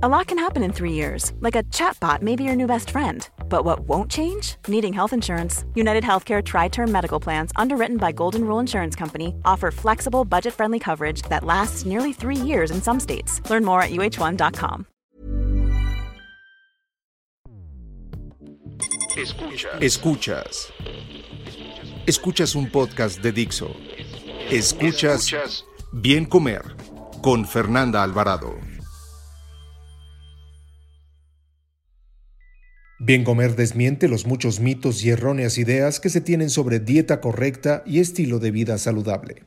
A lot can happen in three years, like a chatbot may be your new best friend. But what won't change? Needing health insurance. United Healthcare Tri Term Medical Plans, underwritten by Golden Rule Insurance Company, offer flexible, budget friendly coverage that lasts nearly three years in some states. Learn more at uh1.com. Escuchas. Escuchas. Escuchas un podcast de Dixo. Escuchas Bien Comer con Fernanda Alvarado. Bien Comer desmiente los muchos mitos y erróneas ideas que se tienen sobre dieta correcta y estilo de vida saludable.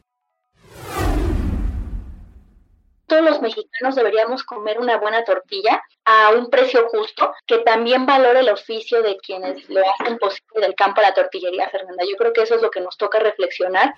Todos los mexicanos deberíamos comer una buena tortilla a un precio justo, que también valore el oficio de quienes lo hacen posible del campo a la tortillería, Fernanda. Yo creo que eso es lo que nos toca reflexionar.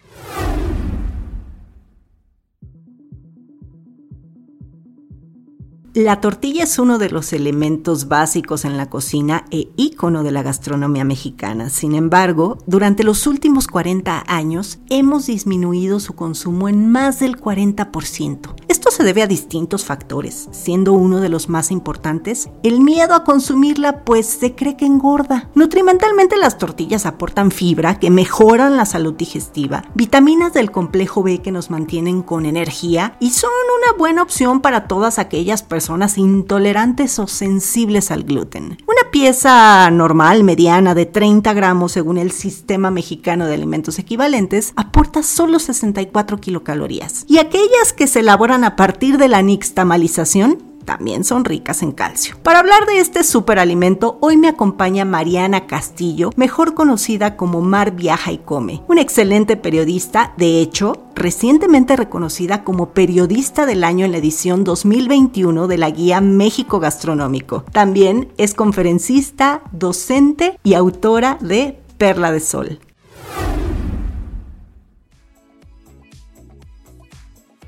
La tortilla es uno de los elementos básicos en la cocina e ícono de la gastronomía mexicana. Sin embargo, durante los últimos 40 años hemos disminuido su consumo en más del 40%. Esto se debe a distintos factores, siendo uno de los más importantes el miedo a consumirla pues se cree que engorda. Nutrimentalmente las tortillas aportan fibra que mejoran la salud digestiva, vitaminas del complejo B que nos mantienen con energía y son una buena opción para todas aquellas personas personas intolerantes o sensibles al gluten. Una pieza normal, mediana, de 30 gramos según el Sistema Mexicano de Alimentos Equivalentes, aporta solo 64 kilocalorías. Y aquellas que se elaboran a partir de la nixtamalización también son ricas en calcio. Para hablar de este superalimento, hoy me acompaña Mariana Castillo, mejor conocida como Mar Viaja y Come, una excelente periodista, de hecho, recientemente reconocida como periodista del año en la edición 2021 de la guía México Gastronómico. También es conferencista, docente y autora de Perla de Sol.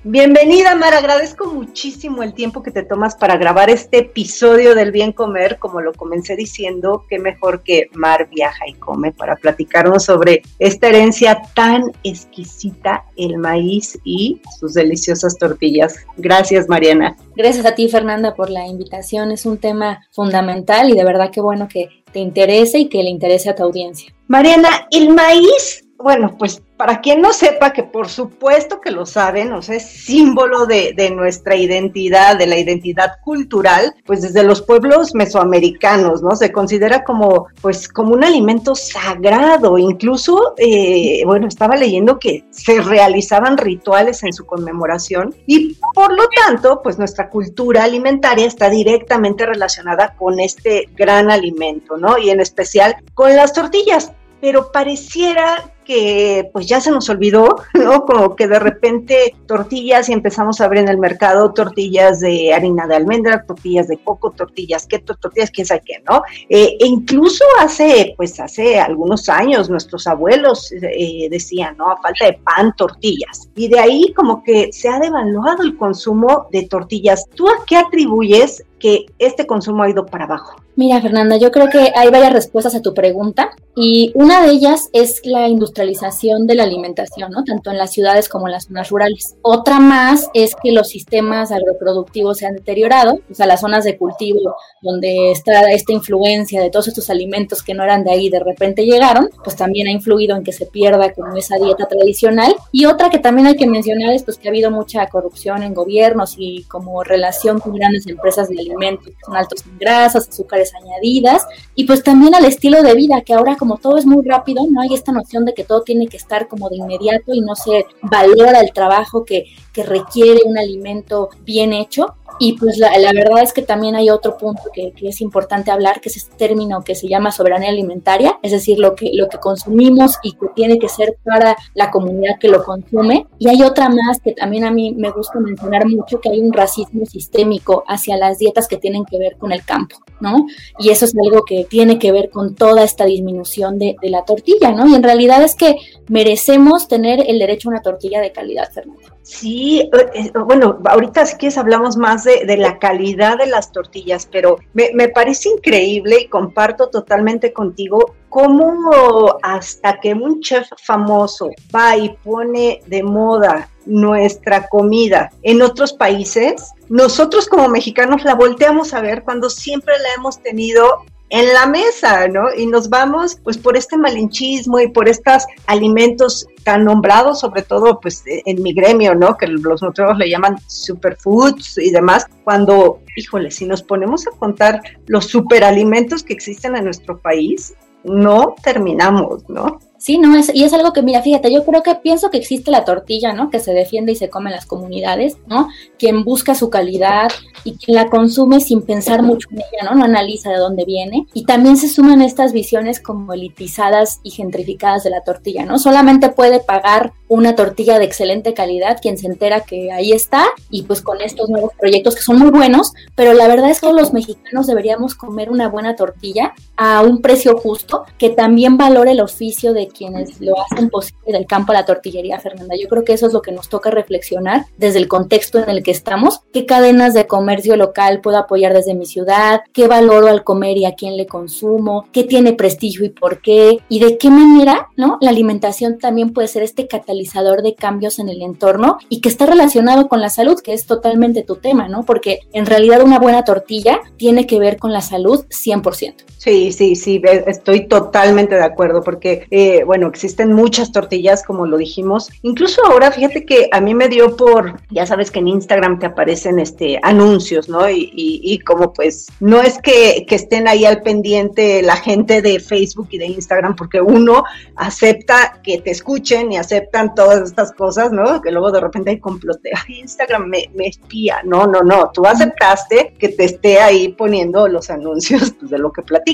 Bienvenida, Mar. Agradezco muchísimo el tiempo que te tomas para grabar este episodio del Bien Comer. Como lo comencé diciendo, qué mejor que Mar viaja y come para platicarnos sobre esta herencia tan exquisita, el maíz y sus deliciosas tortillas. Gracias, Mariana. Gracias a ti, Fernanda, por la invitación. Es un tema fundamental y de verdad qué bueno que te interese y que le interese a tu audiencia. Mariana, el maíz bueno, pues para quien no sepa, que por supuesto que lo saben, o sea, es símbolo de, nuestra identidad, de la identidad cultural, pues desde los pueblos mesoamericanos, ¿no? Se considera como, pues, como un alimento sagrado. Incluso, eh, bueno, estaba leyendo que se realizaban rituales en su conmemoración y por lo tanto, pues nuestra cultura alimentaria está directamente relacionada con este gran alimento, ¿no? Y en especial con las tortillas pero pareciera que pues ya se nos olvidó, ¿no? Como que de repente tortillas y empezamos a ver en el mercado tortillas de harina de almendra, tortillas de coco, tortillas keto, tortillas quién sabe qué, ¿no? Eh, e incluso hace, pues hace algunos años nuestros abuelos eh, decían, ¿no? A falta de pan, tortillas. Y de ahí como que se ha devaluado el consumo de tortillas. ¿Tú a qué atribuyes que este consumo ha ido para abajo? Mira, Fernanda, yo creo que hay varias respuestas a tu pregunta y una de ellas es la industrialización de la alimentación, ¿no? Tanto en las ciudades como en las zonas rurales. Otra más es que los sistemas agroproductivos se han deteriorado, o sea, las zonas de cultivo donde está esta influencia de todos estos alimentos que no eran de ahí de repente llegaron, pues también ha influido en que se pierda como esa dieta tradicional. Y otra que también hay que mencionar es pues que ha habido mucha corrupción en gobiernos y como relación con grandes empresas de alimentos, son altos en grasas, azúcares añadidas y pues también al estilo de vida, que ahora como todo es muy rápido, no hay esta noción de que todo tiene que estar como de inmediato y no se valora el trabajo que, que requiere un alimento bien hecho. Y pues la, verdad es que también hay otro punto que, es importante hablar, que es este término que se llama soberanía alimentaria, es decir, lo que, lo que consumimos y que tiene que ser para la comunidad que lo consume. Y hay otra más que también a mí me gusta mencionar mucho, que hay un racismo sistémico hacia las dietas que tienen que ver con el campo, ¿no? Y eso es algo que tiene que ver con toda esta disminución de, la tortilla, ¿no? Y en realidad es que merecemos tener el derecho a una tortilla de calidad, Fernanda. Sí, eh, eh, bueno, ahorita si quieres hablamos más de, la calidad de las tortillas, pero me, me, parece increíble y comparto totalmente contigo cómo hasta que un chef famoso va y pone de moda nuestra comida en otros países, nosotros como mexicanos la volteamos a ver cuando siempre la hemos tenido en la mesa, ¿no? Y nos vamos pues por este malinchismo y por estos alimentos tan nombrados, sobre todo pues en mi gremio, ¿no? Que los nutriólogos le llaman superfoods y demás, cuando, híjole, si nos ponemos a contar los superalimentos que existen en nuestro país, no terminamos, ¿no? Sí, no, es, y es algo que, mira, fíjate, yo creo que pienso que existe la tortilla, ¿no? Que se defiende y se come en las comunidades, ¿no? Quien busca su calidad y quien la consume sin pensar mucho en ella, ¿no? No analiza de dónde viene. Y también se suman estas visiones como elitizadas y gentrificadas de la tortilla, ¿no? Solamente puede pagar una tortilla de excelente calidad quien se entera que ahí está y pues con estos nuevos proyectos que son muy buenos, pero la verdad es que los mexicanos deberíamos comer una buena tortilla a un precio justo que también valore el oficio de quienes lo hacen posible del campo a la tortillería, Fernanda. Yo creo que eso es lo que nos toca reflexionar desde el contexto en el que estamos, qué cadenas de comercio local puedo apoyar desde mi ciudad, qué valoro al comer y a quién le consumo, qué tiene prestigio y por qué, y de qué manera, ¿no? La alimentación también puede ser este catalizador de cambios en el entorno y que está relacionado con la salud, que es totalmente tu tema, ¿no? Porque en realidad una buena tortilla tiene que ver con la salud 100%. Sí, sí, sí, estoy totalmente de acuerdo porque, eh, bueno, existen muchas tortillas, como lo dijimos. Incluso ahora, fíjate que a mí me dio por, ya sabes que en Instagram te aparecen este anuncios, ¿no? Y, y, como pues no es que, estén ahí al pendiente la gente de Facebook y de Instagram, porque uno acepta que te escuchen y aceptan todas estas cosas, ¿no? Que luego de repente hay complote, Instagram me, me espía. No, no, no, tú aceptaste que te esté ahí poniendo los anuncios pues, de lo que platicas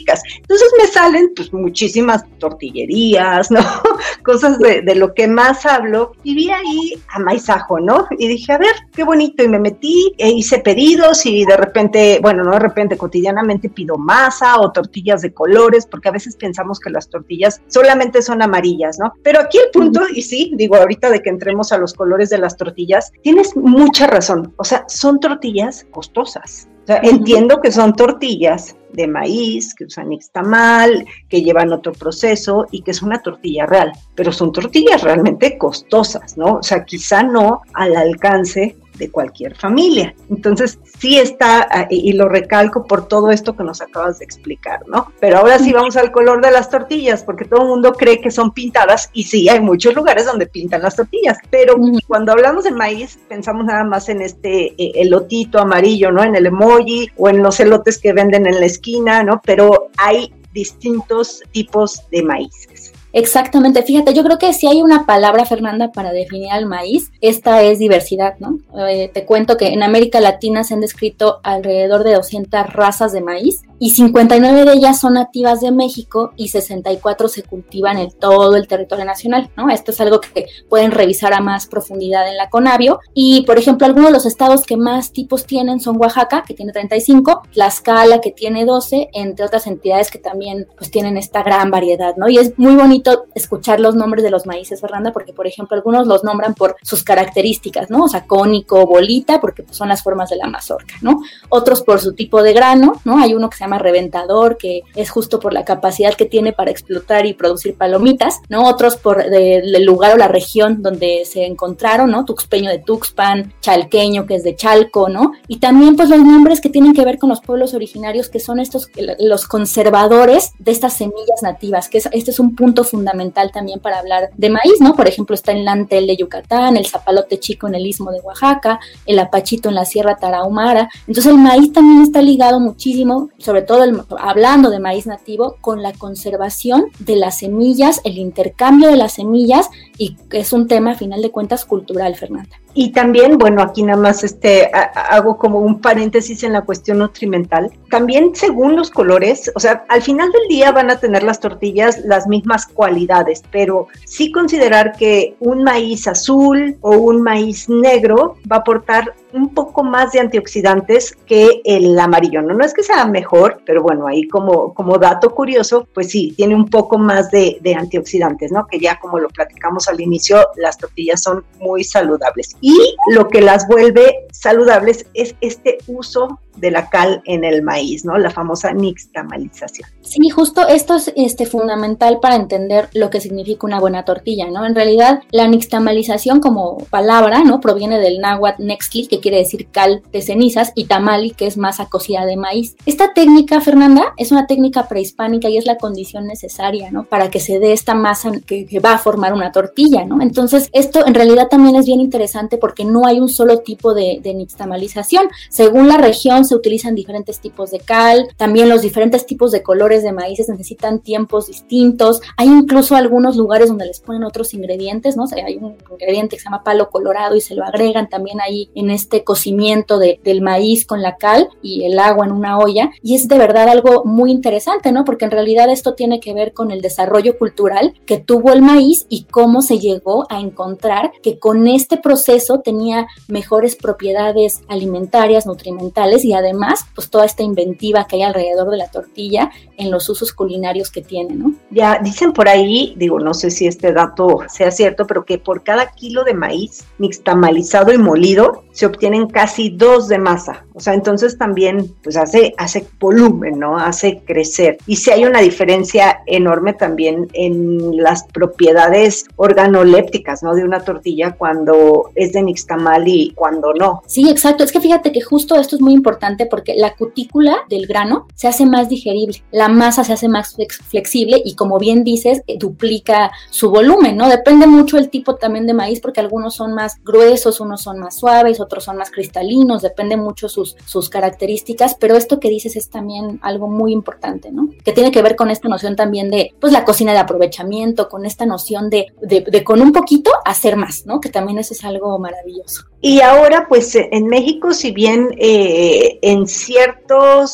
entonces me salen pues muchísimas tortillerías, ¿no? Cosas de, lo que más hablo y vi ahí a maizajo, ¿no? Y dije, a ver, qué bonito y me metí e hice pedidos y de repente, bueno, no de repente, cotidianamente pido masa o tortillas de colores porque a veces pensamos que las tortillas solamente son amarillas, ¿no? Pero aquí el punto, y sí, digo ahorita de que entremos a los colores de las tortillas, tienes mucha razón, o sea, son tortillas costosas. O sea, entiendo que son tortillas de maíz, que usan nixtamal, que llevan otro proceso y que es una tortilla real, pero son tortillas realmente costosas, ¿no? O sea, quizá no al alcance de cualquier familia. Entonces, sí está, ah, y lo recalco por todo esto que nos acabas de explicar, ¿no? Pero ahora sí vamos al color de las tortillas, porque todo el mundo cree que son pintadas, y sí, hay muchos lugares donde pintan las tortillas, pero cuando hablamos de maíz, pensamos nada más en este eh, elotito amarillo, ¿no? En el emoji o en los elotes que venden en la esquina, ¿no? Pero hay distintos tipos de maíces. Exactamente, fíjate, yo creo que si hay una palabra, Fernanda, para definir al maíz, esta es diversidad, ¿no? Eh, te cuento que en América Latina se han descrito alrededor de 200 razas de maíz y 59 de ellas son nativas de México y 64 se cultivan en todo el territorio nacional, ¿no? Esto es algo que pueden revisar a más profundidad en la Conavio y, por ejemplo, algunos de los estados que más tipos tienen son Oaxaca, que tiene 35, Tlaxcala, que tiene 12, entre otras entidades que también pues tienen esta gran variedad, ¿no? Y es muy bonito escuchar los nombres de los maíces, Fernanda, porque por ejemplo algunos los nombran por sus características, ¿no? O sea, cónico, bolita, porque pues, son las formas de la mazorca, ¿no? Otros por su tipo de grano, ¿no? Hay uno que se llama reventador, que es justo por la capacidad que tiene para explotar y producir palomitas, ¿no? Otros por el lugar o la región donde se encontraron, ¿no? Tuxpeño de Tuxpan, Chalqueño, que es de Chalco, ¿no? Y también pues los nombres que tienen que ver con los pueblos originarios, que son estos, los conservadores de estas semillas nativas, que este es un punto fundamental también para hablar de maíz, ¿no? Por ejemplo, está el lantel de Yucatán, el zapalote chico en el istmo de Oaxaca, el apachito en la Sierra Tarahumara. Entonces el maíz también está ligado muchísimo, sobre todo hablando de maíz nativo, con la conservación de las semillas, el intercambio de las semillas y es un tema, a final de cuentas, cultural, Fernanda. Y también, bueno, aquí nada más este, hago como un paréntesis en la cuestión nutrimental. También según los colores, o sea, al final del día van a tener las tortillas las mismas cualidades, pero sí considerar que un maíz azul o un maíz negro va a aportar un poco más de antioxidantes que el amarillo. No, no es que sea mejor, pero bueno, ahí como, como dato curioso, pues sí, tiene un poco más de, de antioxidantes, ¿no? Que ya como lo platicamos al inicio, las tortillas son muy saludables. Y lo que las vuelve saludables es este uso de la cal en el maíz, ¿no? La famosa nixtamalización. Sí, justo esto es este, fundamental para entender lo que significa una buena tortilla, ¿no? En realidad, la nixtamalización como palabra, ¿no? Proviene del náhuatl nextli, que quiere decir cal de cenizas, y tamali, que es masa cocida de maíz. Esta técnica, Fernanda, es una técnica prehispánica y es la condición necesaria, ¿no? Para que se dé esta masa que, va a formar una tortilla, ¿no? Entonces, esto en realidad también es bien interesante porque no hay un solo tipo de, de nixtamalización. Según la región, se utilizan diferentes tipos de cal, también los diferentes tipos de colores de maíces necesitan tiempos distintos. Hay incluso algunos lugares donde les ponen otros ingredientes, ¿no? hay un ingrediente que se llama palo colorado y se lo agregan también ahí en este cocimiento del maíz con la cal y el agua en una olla. Y es de verdad algo muy interesante, ¿no? Porque en realidad esto tiene que ver con el desarrollo cultural que tuvo el maíz y cómo se llegó a encontrar que con este proceso tenía mejores propiedades alimentarias, nutrimentales y además, pues toda esta inventiva que hay alrededor de la tortilla en los usos culinarios que tiene, ¿no? Ya dicen por ahí, digo, no sé si este dato sea cierto, pero que por cada kilo de maíz mixtamalizado y molido se obtienen casi dos de masa. O sea, entonces también pues hace, hace volumen, ¿no? Hace crecer. Y si hay una diferencia enorme también en las propiedades organolépticas, ¿no? De una tortilla cuando es de nixtamal y cuando no. Sí, exacto. Es que fíjate que justo esto es muy importante porque la cutícula del grano se hace más digerible, la masa se hace más flexible y como bien dices, eh, duplica su volumen, ¿no? Depende mucho el tipo también de maíz porque algunos son más gruesos, unos son más suaves, otros son más cristalinos, depende mucho sus, sus características, pero esto que dices es también algo muy importante, ¿no? Que tiene que ver con esta noción también de, pues, la cocina de aprovechamiento, con esta noción de, de, con un poquito hacer más, ¿no? Que también eso es algo maravilloso. Y ahora, pues, en México, si bien eh, en ciertos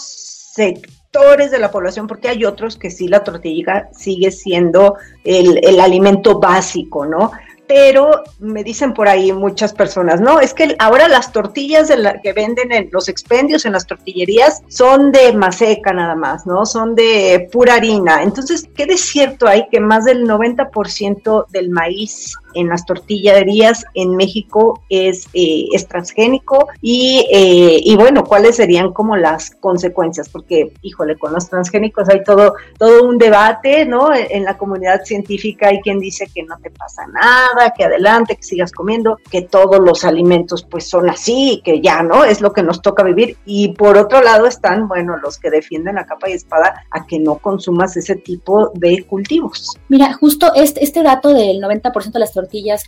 sectores de la población, porque hay otros que sí la tortilla sigue siendo el, el alimento básico, ¿no? pero me dicen por ahí muchas personas, no, es que ahora las tortillas de la que venden en los expendios en las tortillerías son de maseca nada más, ¿no? Son de pura harina. Entonces, ¿qué de cierto hay que más del 90% del maíz en las tortillerías en México es, eh, es transgénico y, eh, y, bueno, cuáles serían como las consecuencias, porque híjole, con los transgénicos hay todo, todo un debate, ¿no? En la comunidad científica hay quien dice que no te pasa nada, que adelante, que sigas comiendo, que todos los alimentos pues son así, que ya, ¿no? Es lo que nos toca vivir. Y por otro lado están, bueno, los que defienden a capa y espada a que no consumas ese tipo de cultivos. Mira, justo este, este dato del 90% de las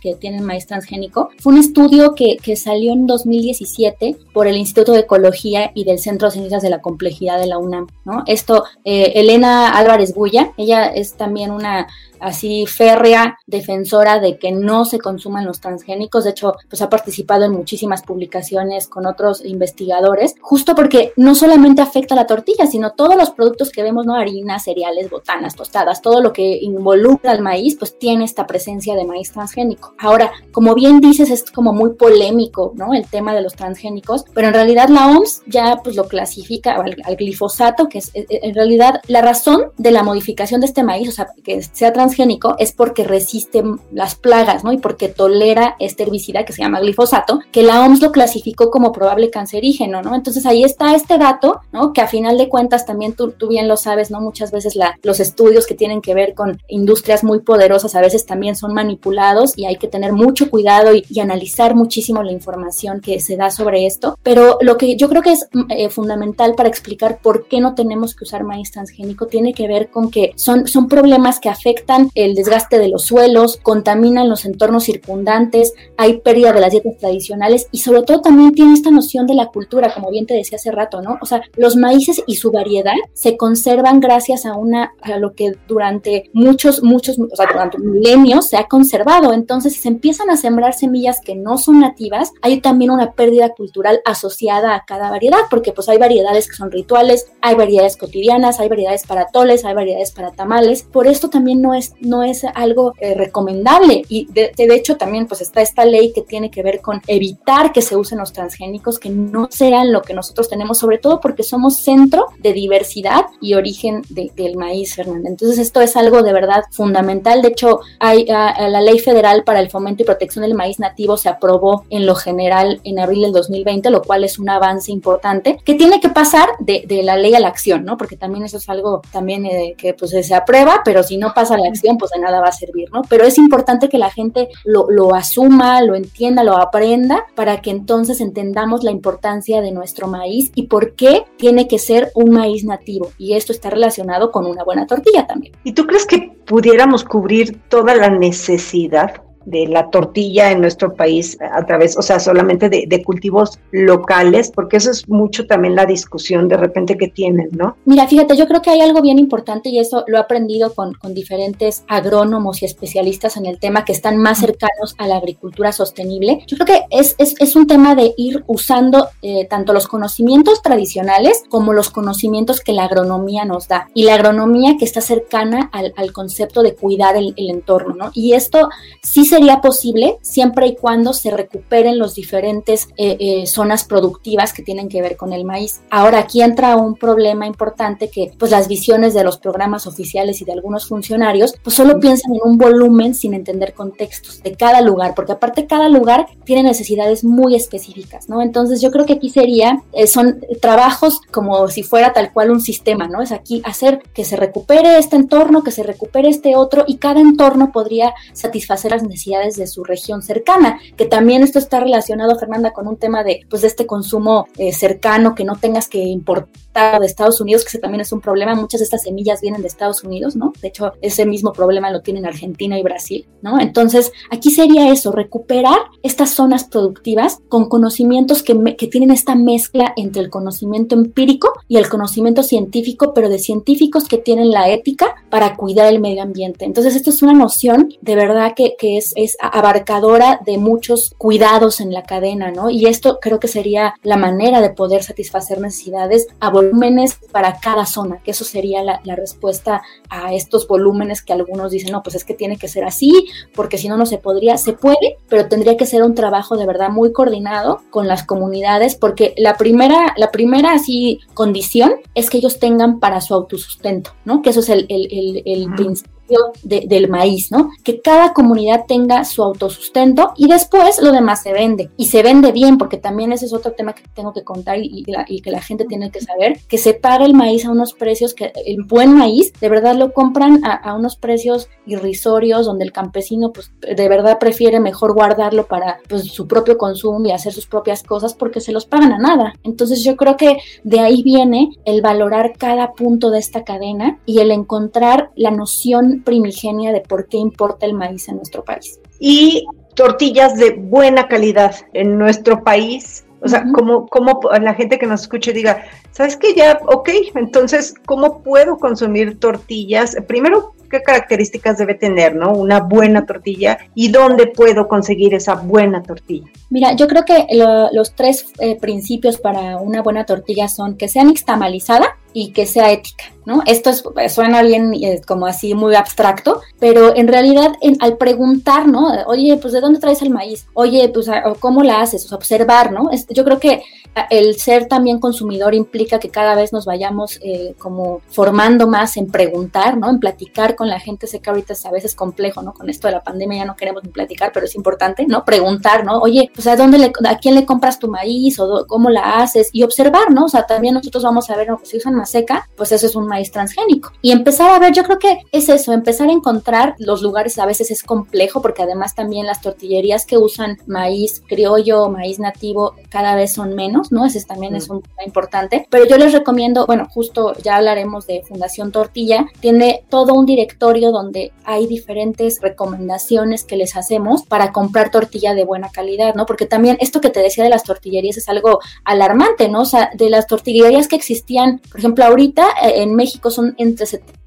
que tienen maíz transgénico. Fue un estudio que, que salió en 2017 por el Instituto de Ecología y del Centro de Ciencias de la Complejidad de la UNAM. ¿no? Esto, eh, Elena Álvarez Bulla, ella es también una así férrea defensora de que no se consuman los transgénicos. De hecho, pues ha participado en muchísimas publicaciones con otros investigadores, justo porque no solamente afecta a la tortilla, sino todos los productos que vemos, ¿no? Harinas, cereales, botanas, tostadas, todo lo que involucra al maíz, pues tiene esta presencia de maíz transgénico. Ahora, como bien dices, es como muy polémico, ¿no? El tema de los transgénicos, pero en realidad la OMS ya pues lo clasifica al, al glifosato, que es en realidad la razón de la modificación de este maíz, o sea, que sea transgénico, transgénico es porque resiste las plagas, ¿no? Y porque tolera este herbicida que se llama glifosato, que la OMS lo clasificó como probable cancerígeno, ¿no? Entonces ahí está este dato, ¿no? Que a final de cuentas también tú, tú bien lo sabes, ¿no? Muchas veces la, los estudios que tienen que ver con industrias muy poderosas a veces también son manipulados y hay que tener mucho cuidado y, analizar muchísimo la información que se da sobre esto. Pero lo que yo creo que es eh, fundamental para explicar por qué no tenemos que usar maíz transgénico tiene que ver con que son, son problemas que afectan el desgaste de los suelos, contaminan los entornos circundantes, hay pérdida de las dietas tradicionales y sobre todo también tiene esta noción de la cultura, como bien te decía hace rato, ¿no? O sea, los maíces y su variedad se conservan gracias a una a lo que durante muchos muchos, o sea, durante milenios se ha conservado. Entonces, si se empiezan a sembrar semillas que no son nativas, hay también una pérdida cultural asociada a cada variedad, porque pues hay variedades que son rituales, hay variedades cotidianas, hay variedades para toles, hay variedades para tamales. Por esto también no es no es algo eh, recomendable y de, hecho también pues está esta ley que tiene que ver con evitar que se usen los transgénicos que no sean lo que nosotros tenemos, sobre todo porque somos centro de diversidad y origen del maíz, Fernanda. Entonces esto es algo de verdad fundamental. De hecho, hay la ley Federal para el Fomento y Protección del Maíz Nativo se aprobó en lo general en abril del 2020, lo cual es un avance importante que tiene que pasar de, de la ley a la acción, ¿no? Porque también eso es algo también eh, que pues se aprueba, pero si no pasa la acción, pues de nada va a servir, ¿no? Pero es importante que la gente lo, lo asuma, lo entienda, lo aprenda, para que entonces entendamos la importancia de nuestro maíz y por qué tiene que ser un maíz nativo. Y esto está relacionado con una buena tortilla también. ¿Y tú crees que pudiéramos cubrir toda la necesidad de la tortilla en nuestro país a través, o sea, solamente de, cultivos locales, porque eso es mucho también la discusión de repente que tienen, ¿no? Mira, fíjate, yo creo que hay algo bien importante y eso lo he aprendido con, con diferentes agrónomos y especialistas en el tema que están más cercanos a la agricultura sostenible. Yo creo que es, es, un tema de ir usando eh, tanto los conocimientos tradicionales como los conocimientos que la agronomía nos da y la agronomía que está cercana al, al concepto de cuidar el, entorno, ¿no? Y esto sí sería posible siempre y cuando se recuperen los diferentes eh, eh, zonas productivas que tienen que ver con el maíz. Ahora aquí entra un problema importante que pues las visiones de los programas oficiales y de algunos funcionarios pues solo piensan en un volumen sin entender contextos de cada lugar, porque aparte cada lugar tiene necesidades muy específicas, ¿no? Entonces yo creo que aquí sería, eh, son trabajos como si fuera tal cual un sistema, ¿no? Es aquí hacer que se recupere este entorno, que se recupere este otro y cada entorno podría satisfacer las necesidades de su región cercana, que también esto está relacionado, Fernanda, con un tema de, pues, de este consumo eh, cercano, que no tengas que importar de Estados Unidos, que ese también es un problema. Muchas de estas semillas vienen de Estados Unidos, ¿no? De hecho, ese mismo problema lo tienen Argentina y Brasil, ¿no? Entonces, aquí sería eso, recuperar estas zonas productivas con conocimientos que, que tienen esta mezcla entre el conocimiento empírico y el conocimiento científico, pero de científicos que tienen la ética para cuidar el medio ambiente. Entonces, esto es una noción de verdad que, que es es, abarcadora de muchos cuidados en la cadena, ¿no? Y esto creo que sería la manera de poder satisfacer necesidades a volúmenes para cada zona, que eso sería la, respuesta a estos volúmenes que algunos dicen, no, pues es que tiene que ser así, porque si no, no se podría, se puede, pero tendría que ser un trabajo de verdad muy coordinado con las comunidades, porque la primera, la primera así condición es que ellos tengan para su autosustento, ¿no? Que eso es el, el, el, principio del maíz, ¿no? Que cada comunidad tenga su autosustento y después lo demás se vende. Y se vende bien, porque también ese es otro tema que tengo que contar y, que la gente tiene que saber, que se paga el maíz a unos precios que el buen maíz de verdad lo compran a, unos precios irrisorios, donde el campesino pues de verdad prefiere mejor guardarlo para pues, su propio consumo y hacer sus propias cosas porque se los pagan a nada. Entonces yo creo que de ahí viene el valorar cada punto de esta cadena y el encontrar la noción primigenia de por qué importa el maíz en nuestro país. Y tortillas de buena calidad en nuestro país. O sea, como, como la gente que nos escuche diga, ¿sabes qué? Ya, ok, entonces, ¿cómo puedo consumir tortillas? Primero, ¿qué características debe tener, no? Una buena tortilla y dónde puedo conseguir esa buena tortilla. Mira, yo creo que los tres eh, principios para una buena tortilla son que sea nixtamalizada, y que sea ética, ¿no? Esto suena bien eh, como así muy abstracto, pero en realidad al preguntar, ¿no? Oye, pues ¿de dónde traes el maíz? Oye, pues ¿cómo la haces? observar, ¿no? yo creo que el ser también consumidor implica que cada vez nos vayamos eh, como formando más en preguntar, ¿no? En platicar con la gente. Sé que ahorita es a veces complejo, ¿no? Con esto de la pandemia ya no queremos ni platicar, pero es importante, ¿no? Preguntar, ¿no? Oye, pues ¿a dónde le, a quién le compras tu maíz o cómo la haces? Y observar, ¿no? O sea, también nosotros vamos a ver, ¿no? Pues si usan más seca, pues eso es un maíz transgénico. Y empezar a ver, yo creo que es eso, empezar a encontrar los lugares a veces es complejo porque además también las tortillerías que usan maíz criollo, maíz nativo, cada vez son menos, ¿no? Ese también es un tema importante. Pero yo les recomiendo, bueno, justo ya hablaremos de Fundación Tortilla, tiene todo un directorio donde hay diferentes recomendaciones que les hacemos para comprar tortilla de buena calidad, ¿no? Porque también esto que te decía de las tortillerías es algo alarmante, ¿no? O sea, de las tortillerías que existían, por ejemplo, ahorita eh, en México son entre 70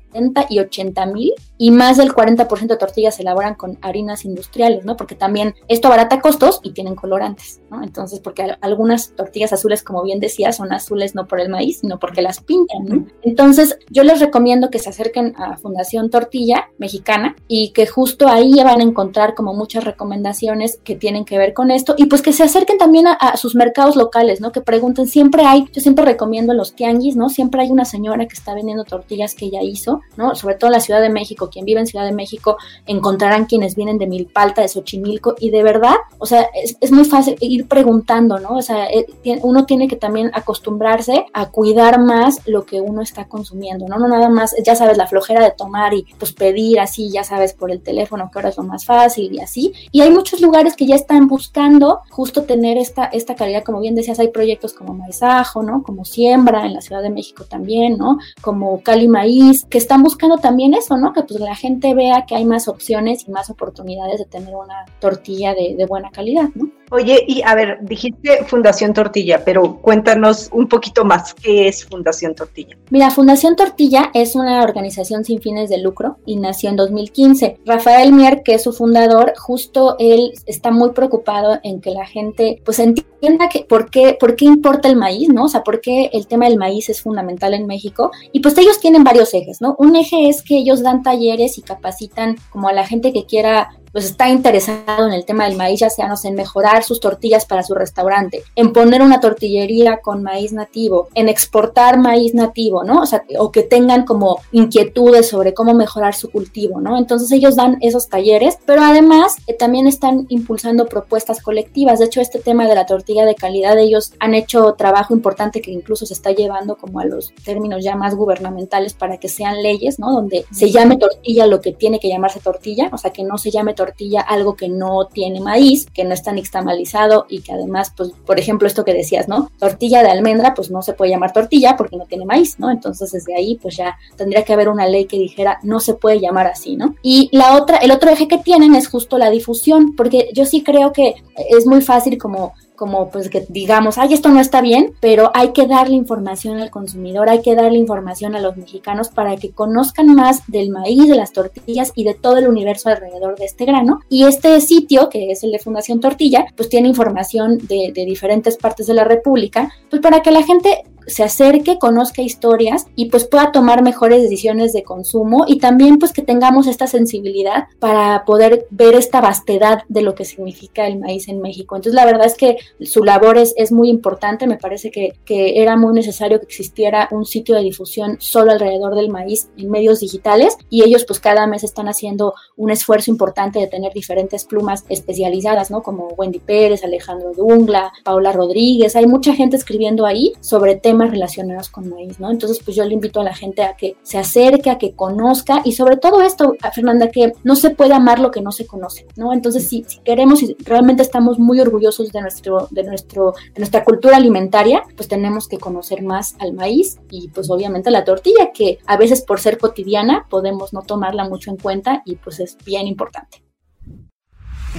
y 80 mil y más del 40% de tortillas se elaboran con harinas industriales, ¿no? Porque también esto abarata costos y tienen colorantes, ¿no? Entonces, porque algunas tortillas azules, como bien decía, son azules no por el maíz, sino porque las pintan, ¿no? Entonces, yo les recomiendo que se acerquen a Fundación Tortilla Mexicana y que justo ahí van a encontrar como muchas recomendaciones que tienen que ver con esto y pues que se acerquen también a, a sus mercados locales, ¿no? Que pregunten, siempre hay, yo siempre recomiendo los tianguis, ¿no? Siempre hay una señora que está vendiendo tortillas que ella hizo ¿no? Sobre todo en la Ciudad de México, quien vive en Ciudad de México, encontrarán quienes vienen de Milpalta, de Xochimilco, y de verdad, o sea, es, es muy fácil ir preguntando, ¿no? O sea, eh, uno tiene que también acostumbrarse a cuidar más lo que uno está consumiendo, ¿no? No nada más, ya sabes, la flojera de tomar y pues pedir así, ya sabes, por el teléfono, que ahora es lo más fácil y así. Y hay muchos lugares que ya están buscando justo tener esta, esta calidad, como bien decías, hay proyectos como Maizajo, ¿no? Como Siembra en la Ciudad de México también, ¿no? Como Cali Maíz, que están buscando también eso, ¿no? Que pues la gente vea que hay más opciones y más oportunidades de tener una tortilla de, de buena calidad, ¿no? Oye, y a ver, dijiste Fundación Tortilla, pero cuéntanos un poquito más, ¿qué es Fundación Tortilla? Mira, Fundación Tortilla es una organización sin fines de lucro y nació en 2015. Rafael Mier, que es su fundador, justo él está muy preocupado en que la gente pues entienda que por qué, por qué importa el maíz, ¿no? O sea, por qué el tema del maíz es fundamental en México. Y pues ellos tienen varios ejes, ¿no? Un eje es que ellos dan talleres y capacitan como a la gente que quiera pues está interesado en el tema del maíz, ya sea no sé, en mejorar sus tortillas para su restaurante, en poner una tortillería con maíz nativo, en exportar maíz nativo, ¿no? O sea, o que tengan como inquietudes sobre cómo mejorar su cultivo, ¿no? Entonces ellos dan esos talleres, pero además eh, también están impulsando propuestas colectivas. De hecho, este tema de la tortilla de calidad, ellos han hecho trabajo importante que incluso se está llevando como a los términos ya más gubernamentales para que sean leyes, ¿no? Donde se llame tortilla lo que tiene que llamarse tortilla, o sea, que no se llame tortilla tortilla algo que no tiene maíz, que no está nixtamalizado y que además, pues, por ejemplo, esto que decías, ¿no? Tortilla de almendra, pues no se puede llamar tortilla porque no tiene maíz, ¿no? Entonces, desde ahí, pues ya tendría que haber una ley que dijera no se puede llamar así, ¿no? Y la otra, el otro eje que tienen es justo la difusión, porque yo sí creo que es muy fácil como como pues que digamos, ay, esto no está bien, pero hay que darle información al consumidor, hay que darle información a los mexicanos para que conozcan más del maíz, de las tortillas y de todo el universo alrededor de este grano. Y este sitio, que es el de Fundación Tortilla, pues tiene información de, de diferentes partes de la República, pues para que la gente se acerque, conozca historias y pues pueda tomar mejores decisiones de consumo y también pues que tengamos esta sensibilidad para poder ver esta vastedad de lo que significa el maíz en México. Entonces la verdad es que su labor es, es muy importante, me parece que, que era muy necesario que existiera un sitio de difusión solo alrededor del maíz en medios digitales y ellos pues cada mes están haciendo un esfuerzo importante de tener diferentes plumas especializadas, ¿no? Como Wendy Pérez, Alejandro Dungla, Paula Rodríguez, hay mucha gente escribiendo ahí sobre temas temas relacionados con maíz, ¿no? Entonces, pues yo le invito a la gente a que se acerque, a que conozca y sobre todo esto, Fernanda, que no se puede amar lo que no se conoce, ¿no? Entonces, si, si queremos y realmente estamos muy orgullosos de nuestro, de nuestro, de nuestra cultura alimentaria, pues tenemos que conocer más al maíz y pues obviamente la tortilla, que a veces por ser cotidiana podemos no tomarla mucho en cuenta y pues es bien importante.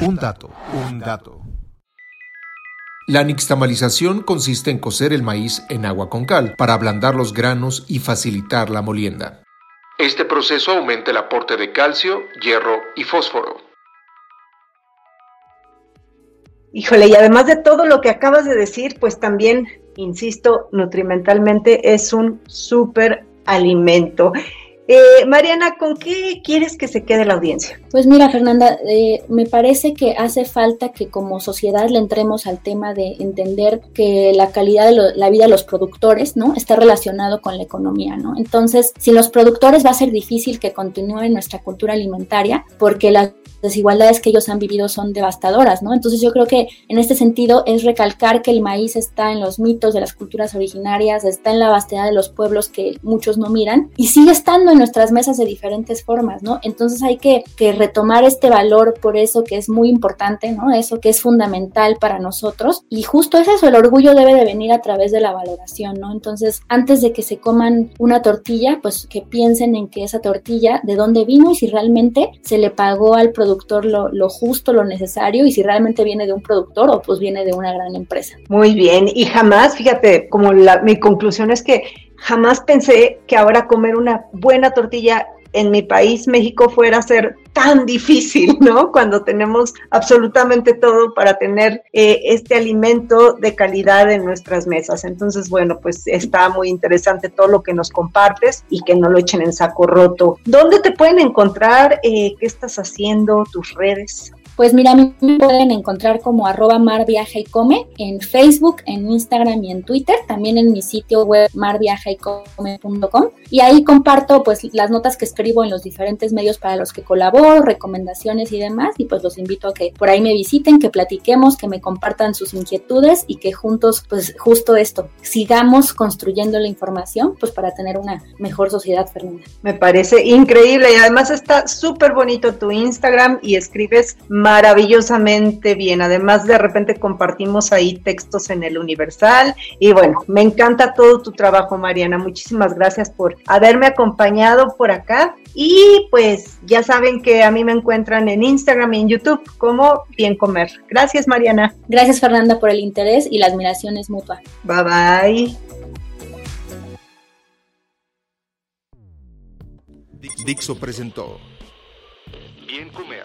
Un dato, un dato. La nixtamalización consiste en cocer el maíz en agua con cal para ablandar los granos y facilitar la molienda. Este proceso aumenta el aporte de calcio, hierro y fósforo. Híjole, y además de todo lo que acabas de decir, pues también, insisto, nutrimentalmente es un súper alimento. Eh, Mariana, ¿con qué quieres que se quede la audiencia? Pues mira, Fernanda, eh, me parece que hace falta que como sociedad le entremos al tema de entender que la calidad de la vida de los productores, ¿no? Está relacionado con la economía, ¿no? Entonces, sin los productores va a ser difícil que continúe nuestra cultura alimentaria porque las desigualdades que ellos han vivido son devastadoras, ¿no? Entonces yo creo que en este sentido es recalcar que el maíz está en los mitos de las culturas originarias, está en la vastedad de los pueblos que muchos no miran y sigue estando en nuestras mesas de diferentes formas, ¿no? Entonces hay que, que retomar este valor por eso que es muy importante, ¿no? Eso que es fundamental para nosotros y justo es eso, el orgullo debe de venir a través de la valoración, ¿no? Entonces antes de que se coman una tortilla, pues que piensen en que esa tortilla de dónde vino y si realmente se le pagó al productor lo, justo, lo necesario y si realmente viene de un productor o pues viene de una gran empresa. Muy bien, y jamás, fíjate, como la, mi conclusión es que jamás pensé que ahora comer una buena tortilla en mi país, México, fuera ser tan difícil, ¿no? Cuando tenemos absolutamente todo para tener eh, este alimento de calidad en nuestras mesas. Entonces, bueno, pues está muy interesante todo lo que nos compartes y que no lo echen en saco roto. ¿Dónde te pueden encontrar? Eh, ¿Qué estás haciendo? ¿Tus redes? Pues mira, a mí me pueden encontrar como arroba mar viaja y come en Facebook, en Instagram y en Twitter, también en mi sitio web marviajaycome.com y ahí comparto pues las notas que escribo en los diferentes medios para los que colaboro, recomendaciones y demás y pues los invito a que por ahí me visiten, que platiquemos, que me compartan sus inquietudes y que juntos pues justo esto, sigamos construyendo la información pues para tener una mejor sociedad, Fernanda. Me parece increíble y además está súper bonito tu Instagram y escribes maravillosamente bien. Además de repente compartimos ahí textos en el Universal y bueno, me encanta todo tu trabajo, Mariana. Muchísimas gracias por haberme acompañado por acá y pues ya saben que a mí me encuentran en Instagram y en YouTube como Bien Comer. Gracias, Mariana. Gracias, Fernanda, por el interés y la admiración es mutua. Bye bye. Dixo presentó Bien Comer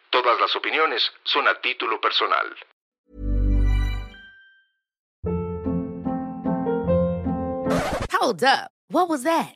Todas las opiniones son a título personal. Hold up. What was that?